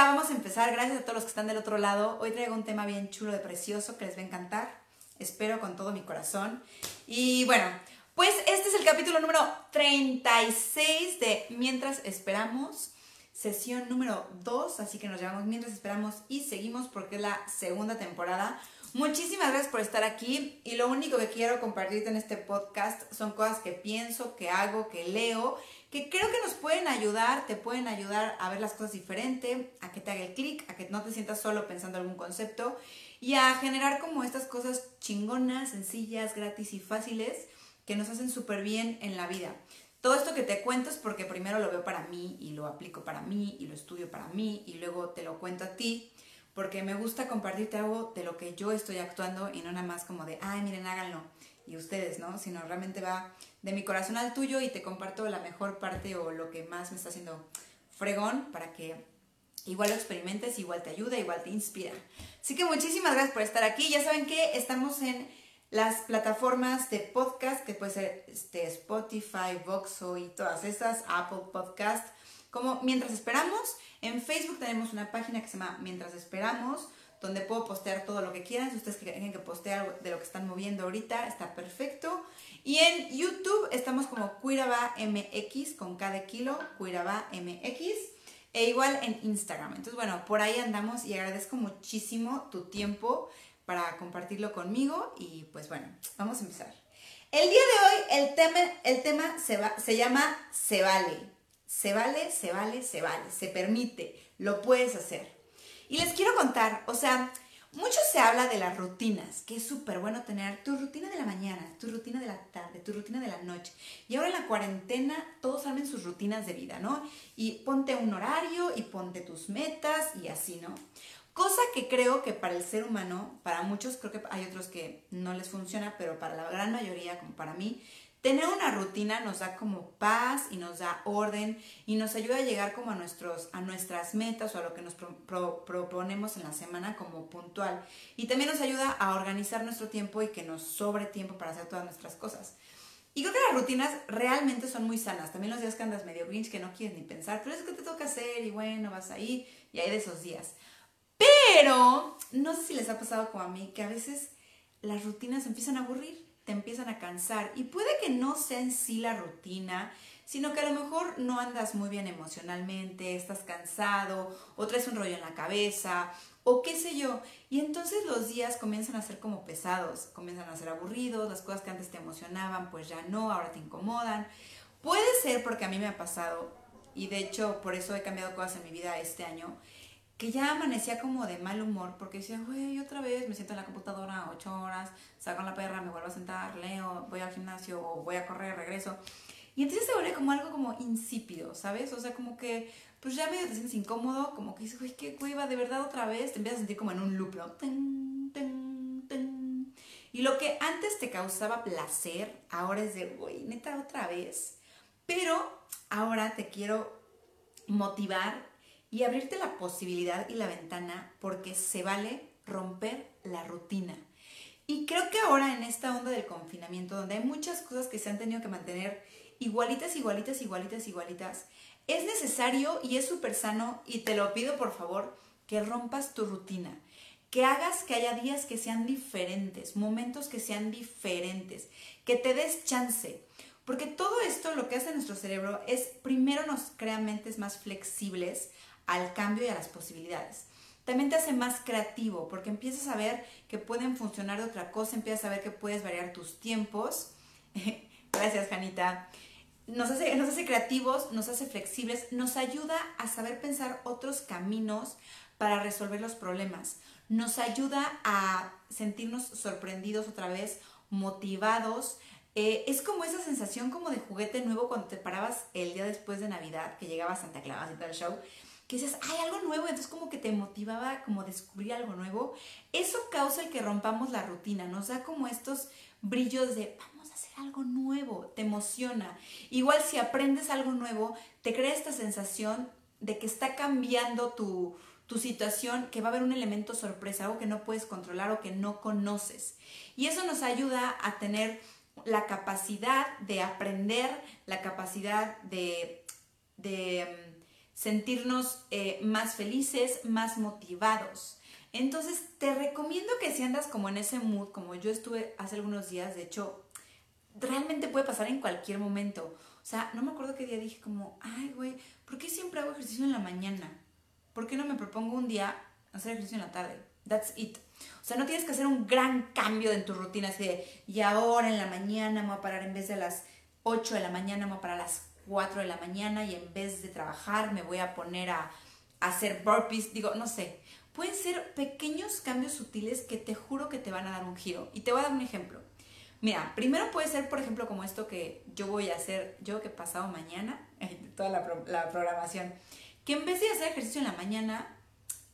Vamos a empezar. Gracias a todos los que están del otro lado. Hoy traigo un tema bien chulo de precioso que les va a encantar. Espero con todo mi corazón. Y bueno, pues este es el capítulo número 36 de Mientras Esperamos. Sesión número 2, así que nos llevamos mientras esperamos y seguimos porque es la segunda temporada. Muchísimas gracias por estar aquí y lo único que quiero compartirte en este podcast son cosas que pienso, que hago, que leo que creo que nos pueden ayudar, te pueden ayudar a ver las cosas diferente, a que te haga el clic, a que no te sientas solo pensando algún concepto y a generar como estas cosas chingonas, sencillas, gratis y fáciles que nos hacen súper bien en la vida. Todo esto que te cuento es porque primero lo veo para mí y lo aplico para mí y lo estudio para mí y luego te lo cuento a ti porque me gusta compartirte algo de lo que yo estoy actuando y no nada más como de, ay, miren, háganlo y ustedes, ¿no? Sino realmente va de mi corazón al tuyo y te comparto la mejor parte o lo que más me está haciendo fregón para que igual lo experimentes, igual te ayuda, igual te inspira. Así que muchísimas gracias por estar aquí. Ya saben que estamos en las plataformas de podcast, que puede ser este, Spotify, Voxo y todas esas, Apple Podcast, como Mientras Esperamos. En Facebook tenemos una página que se llama Mientras Esperamos donde puedo postear todo lo que quieran. Si ustedes quieren que postear algo de lo que están moviendo ahorita, está perfecto. Y en YouTube estamos como Cuiraba MX con cada kilo, Cuiraba MX. E igual en Instagram. Entonces, bueno, por ahí andamos y agradezco muchísimo tu tiempo para compartirlo conmigo. Y pues bueno, vamos a empezar. El día de hoy el tema, el tema se, va, se llama Se vale. Se vale, se vale, se vale. Se permite. Lo puedes hacer. Y les quiero contar, o sea, mucho se habla de las rutinas, que es súper bueno tener tu rutina de la mañana, tu rutina de la tarde, tu rutina de la noche. Y ahora en la cuarentena todos saben sus rutinas de vida, ¿no? Y ponte un horario y ponte tus metas y así, ¿no? Cosa que creo que para el ser humano, para muchos creo que hay otros que no les funciona, pero para la gran mayoría, como para mí, Tener una rutina nos da como paz y nos da orden y nos ayuda a llegar como a, nuestros, a nuestras metas o a lo que nos proponemos en la semana como puntual. Y también nos ayuda a organizar nuestro tiempo y que nos sobre tiempo para hacer todas nuestras cosas. Y creo que las rutinas realmente son muy sanas. También los días que andas medio grinch que no quieres ni pensar, pero es que te toca hacer y bueno, vas ahí y hay de esos días. Pero no sé si les ha pasado como a mí que a veces las rutinas empiezan a aburrir te empiezan a cansar. Y puede que no sea en sí la rutina, sino que a lo mejor no andas muy bien emocionalmente, estás cansado, o traes un rollo en la cabeza, o qué sé yo. Y entonces los días comienzan a ser como pesados, comienzan a ser aburridos, las cosas que antes te emocionaban, pues ya no, ahora te incomodan. Puede ser porque a mí me ha pasado, y de hecho por eso he cambiado cosas en mi vida este año, que ya amanecía como de mal humor, porque decía, güey, otra vez me siento en la computadora ocho horas, saco la perra, me vuelvo a sentar, leo, voy al gimnasio o voy a correr, regreso. Y entonces se vuelve como algo como insípido, ¿sabes? O sea, como que, pues ya medio te sientes incómodo, como que dices, güey, qué va de verdad otra vez, te empiezas a sentir como en un loop, ¿no? Y lo que antes te causaba placer, ahora es de, güey, neta, otra vez. Pero ahora te quiero motivar y abrirte la posibilidad y la ventana porque se vale romper la rutina. Y creo que ahora en esta onda del confinamiento, donde hay muchas cosas que se han tenido que mantener igualitas, igualitas, igualitas, igualitas, es necesario y es súper sano y te lo pido por favor que rompas tu rutina, que hagas que haya días que sean diferentes, momentos que sean diferentes, que te des chance. Porque todo esto lo que hace nuestro cerebro es primero nos crea mentes más flexibles al cambio y a las posibilidades. También te hace más creativo porque empiezas a ver que pueden funcionar de otra cosa, empiezas a ver que puedes variar tus tiempos. Gracias, Janita. Nos hace, nos hace creativos, nos hace flexibles, nos ayuda a saber pensar otros caminos para resolver los problemas. Nos ayuda a sentirnos sorprendidos otra vez, motivados. Eh, es como esa sensación como de juguete nuevo cuando te parabas el día después de Navidad, que llegaba Santa Claus y todo el show, que dices, hay algo nuevo, entonces como que te motivaba como descubrir algo nuevo, eso causa el que rompamos la rutina, nos da como estos brillos de vamos a hacer algo nuevo, te emociona. Igual si aprendes algo nuevo, te crea esta sensación de que está cambiando tu, tu situación, que va a haber un elemento sorpresa, algo que no puedes controlar o que no conoces. Y eso nos ayuda a tener la capacidad de aprender, la capacidad de, de sentirnos eh, más felices, más motivados. Entonces, te recomiendo que si andas como en ese mood, como yo estuve hace algunos días, de hecho, realmente puede pasar en cualquier momento. O sea, no me acuerdo qué día dije como, ay, güey, ¿por qué siempre hago ejercicio en la mañana? ¿Por qué no me propongo un día hacer ejercicio en la tarde? That's it. O sea, no tienes que hacer un gran cambio en tu rutina, así de, y ahora en la mañana me voy a parar en vez de las 8 de la mañana, me voy a parar a las 4 de la mañana y en vez de trabajar me voy a poner a, hacer burpees. Digo, no sé. Pueden ser pequeños cambios sutiles que te juro que te van a dar un giro. Y te voy a dar un ejemplo. Mira, primero puede ser, por ejemplo, como esto que yo voy a hacer, yo que pasado mañana, toda la, programación, que en vez de hacer ejercicio en la mañana,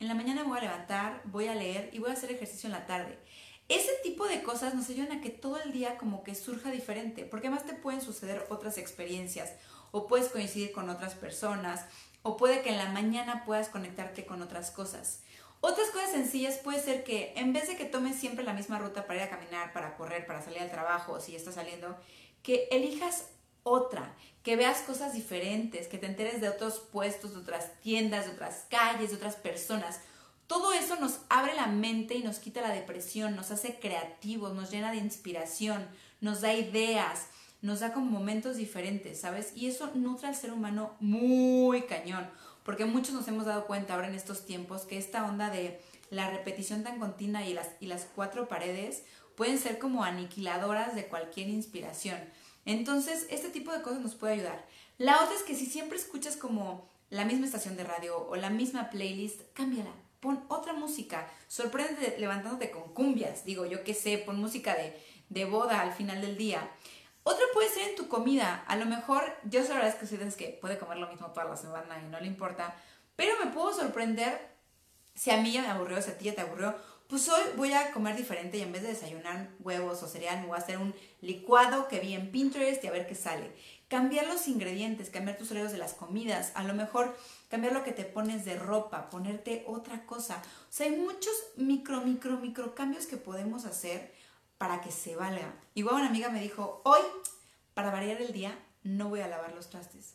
en la mañana voy a levantar, voy a leer y voy a hacer ejercicio en la tarde. Ese tipo de cosas nos ayudan a que todo el día como que surja diferente, porque además te pueden suceder otras experiencias o puedes coincidir con otras personas o puede que en la mañana puedas conectarte con otras cosas. Otras cosas sencillas puede ser que en vez de que tomes siempre la misma ruta para ir a caminar, para correr, para salir al trabajo, si estás saliendo, que elijas otra, que veas cosas diferentes, que te enteres de otros puestos, de otras tiendas, de otras calles, de otras personas. Todo eso nos abre la mente y nos quita la depresión, nos hace creativos, nos llena de inspiración, nos da ideas, nos da como momentos diferentes, ¿sabes? Y eso nutre al ser humano muy cañón, porque muchos nos hemos dado cuenta ahora en estos tiempos que esta onda de la repetición tan continua y las, y las cuatro paredes pueden ser como aniquiladoras de cualquier inspiración. Entonces, este tipo de cosas nos puede ayudar. La otra es que si siempre escuchas como la misma estación de radio o la misma playlist, cámbiala. Pon otra música. Sorpréndete levantándote con cumbias. Digo, yo qué sé, pon música de, de boda al final del día. Otra puede ser en tu comida. A lo mejor, yo la verdad es que soy de que puede comer lo mismo toda la semana y no le importa. Pero me puedo sorprender si a mí ya me aburrió, si a ti ya te aburrió pues hoy voy a comer diferente y en vez de desayunar huevos o cereal, me voy a hacer un licuado que vi en Pinterest y a ver qué sale. Cambiar los ingredientes, cambiar tus horarios de las comidas, a lo mejor cambiar lo que te pones de ropa, ponerte otra cosa. O sea, hay muchos micro, micro, micro cambios que podemos hacer para que se valga. Igual una amiga me dijo, hoy, para variar el día, no voy a lavar los trastes.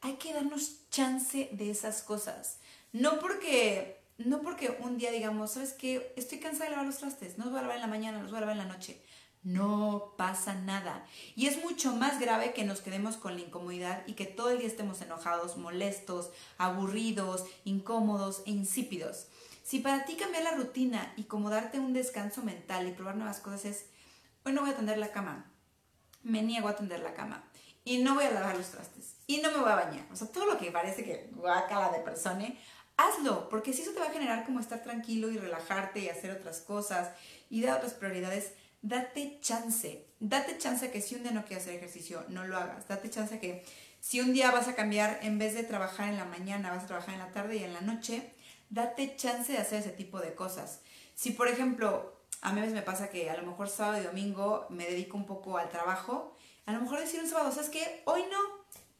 Hay que darnos chance de esas cosas. No porque no porque un día digamos, ¿sabes qué? Estoy cansada de lavar los trastes, no los voy a lavar en la mañana, los voy a lavar en la noche. No pasa nada. Y es mucho más grave que nos quedemos con la incomodidad y que todo el día estemos enojados, molestos, aburridos, incómodos e insípidos. Si para ti cambiar la rutina y como darte un descanso mental y probar nuevas cosas es, hoy no voy a tender la cama, me niego a tender la cama y no voy a lavar los trastes y no me voy a bañar. O sea, todo lo que parece que la de persona, hazlo, porque si eso te va a generar como estar tranquilo y relajarte y hacer otras cosas y dar otras prioridades, date chance, date chance que si un día no quieres hacer ejercicio, no lo hagas, date chance que si un día vas a cambiar, en vez de trabajar en la mañana, vas a trabajar en la tarde y en la noche, date chance de hacer ese tipo de cosas. Si por ejemplo, a mí a veces me pasa que a lo mejor sábado y domingo me dedico un poco al trabajo, a lo mejor decir un sábado, ¿sabes qué? Hoy no,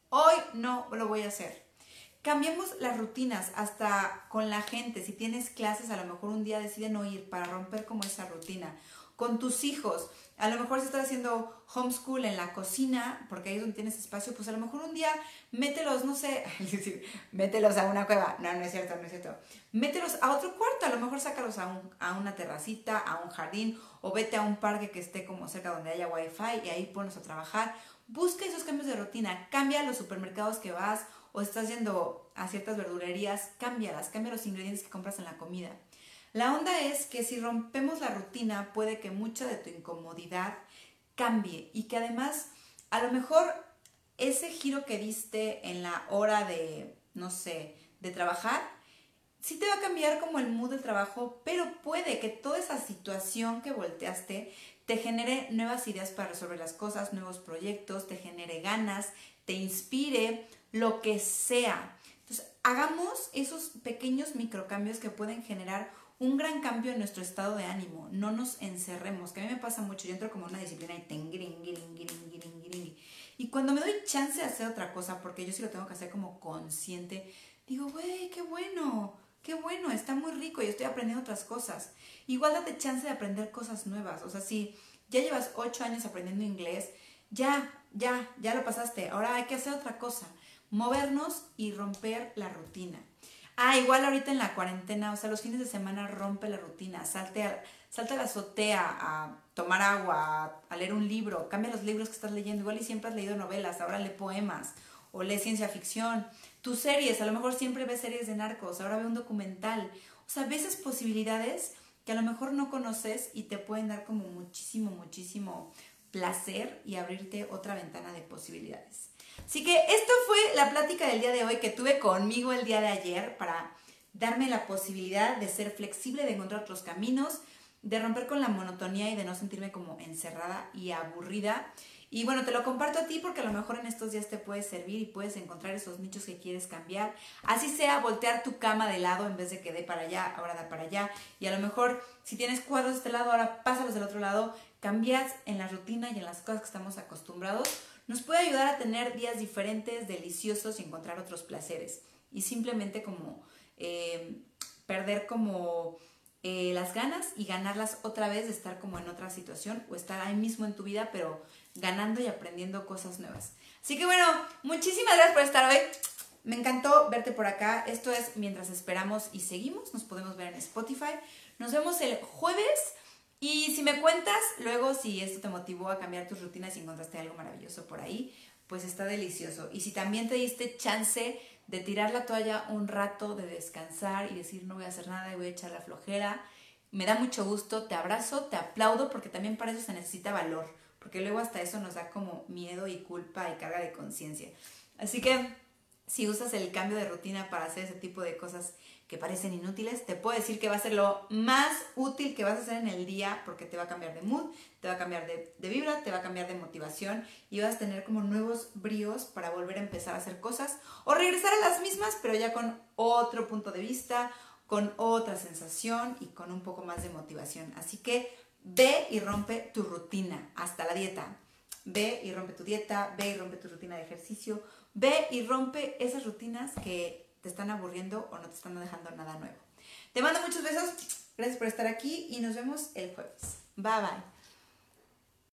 hoy no lo voy a hacer Cambiemos las rutinas hasta con la gente. Si tienes clases, a lo mejor un día decide no ir para romper como esa rutina. Con tus hijos, a lo mejor si estás haciendo homeschool en la cocina, porque ahí es donde tienes espacio, pues a lo mejor un día mételos, no sé, mételos a una cueva. No, no es cierto, no es cierto. Mételos a otro cuarto, a lo mejor sácalos a, a una terracita, a un jardín, o vete a un parque que esté como cerca donde haya wifi y ahí pones a trabajar. Busca esos cambios de rutina, cambia los supermercados que vas o estás yendo a ciertas verdulerías, cámbialas, cambia los ingredientes que compras en la comida. La onda es que si rompemos la rutina puede que mucha de tu incomodidad cambie y que además a lo mejor ese giro que diste en la hora de, no sé, de trabajar, sí te va a cambiar como el mood del trabajo, pero puede que toda esa situación que volteaste te genere nuevas ideas para resolver las cosas, nuevos proyectos, te genere ganas, te inspire lo que sea. Entonces, hagamos esos pequeños microcambios que pueden generar un gran cambio en nuestro estado de ánimo. No nos encerremos, que a mí me pasa mucho. Yo entro como una disciplina y tengiring, Y cuando me doy chance de hacer otra cosa, porque yo sí lo tengo que hacer como consciente, digo, güey, qué bueno, qué bueno, está muy rico y estoy aprendiendo otras cosas. Igual date chance de aprender cosas nuevas. O sea, si ya llevas ocho años aprendiendo inglés, ya, ya, ya lo pasaste. Ahora hay que hacer otra cosa movernos y romper la rutina. Ah, igual ahorita en la cuarentena, o sea, los fines de semana rompe la rutina, salte a, salta a la azotea a tomar agua, a, leer un libro, cambia los libros que estás leyendo, igual y siempre has leído novelas, ahora lee poemas o lee ciencia ficción. Tus series, a lo mejor siempre ves series de narcos, ahora ve un documental. O sea, ves esas posibilidades que a lo mejor no conoces y te pueden dar como muchísimo, muchísimo placer y abrirte otra ventana de posibilidades. Así que esto fue la plática del día de hoy que tuve conmigo el día de ayer para darme la posibilidad de ser flexible, de encontrar otros caminos, de romper con la monotonía y de no sentirme como encerrada y aburrida. Y bueno, te lo comparto a ti porque a lo mejor en estos días te puede servir y puedes encontrar esos nichos que quieres cambiar. Así sea, voltear tu cama de lado en vez de que dé para allá, ahora da para allá. Y a lo mejor si tienes cuadros de este lado, ahora pásalos del otro lado. Cambias en la rutina y en las cosas que estamos acostumbrados nos puede ayudar a tener días diferentes, deliciosos y encontrar otros placeres. Y simplemente como eh, perder como eh, las ganas y ganarlas otra vez de estar como en otra situación o estar ahí mismo en tu vida, pero ganando y aprendiendo cosas nuevas. Así que bueno, muchísimas gracias por estar hoy. Me encantó verte por acá. Esto es Mientras Esperamos y Seguimos. Nos podemos ver en Spotify. Nos vemos el jueves. Y si me cuentas luego si esto te motivó a cambiar tus rutinas y encontraste algo maravilloso por ahí, pues está delicioso. Y si también te diste chance de tirar la toalla un rato, de descansar y decir no voy a hacer nada y voy a echar la flojera, me da mucho gusto, te abrazo, te aplaudo porque también para eso se necesita valor, porque luego hasta eso nos da como miedo y culpa y carga de conciencia. Así que si usas el cambio de rutina para hacer ese tipo de cosas que parecen inútiles, te puedo decir que va a ser lo más útil que vas a hacer en el día porque te va a cambiar de mood, te va a cambiar de, vibra, te va a cambiar de motivación y vas a tener como nuevos bríos para volver a empezar a hacer cosas o regresar a las mismas, pero ya con otro punto de vista, con otra sensación y con un poco más de motivación. Así que ve y rompe tu rutina, hasta la dieta. Ve y rompe tu dieta, ve y rompe tu rutina de ejercicio, ve y rompe esas rutinas que te están aburriendo o no te están dejando nada nuevo. Te mando muchos besos, gracias por estar aquí y nos vemos el jueves. Bye bye.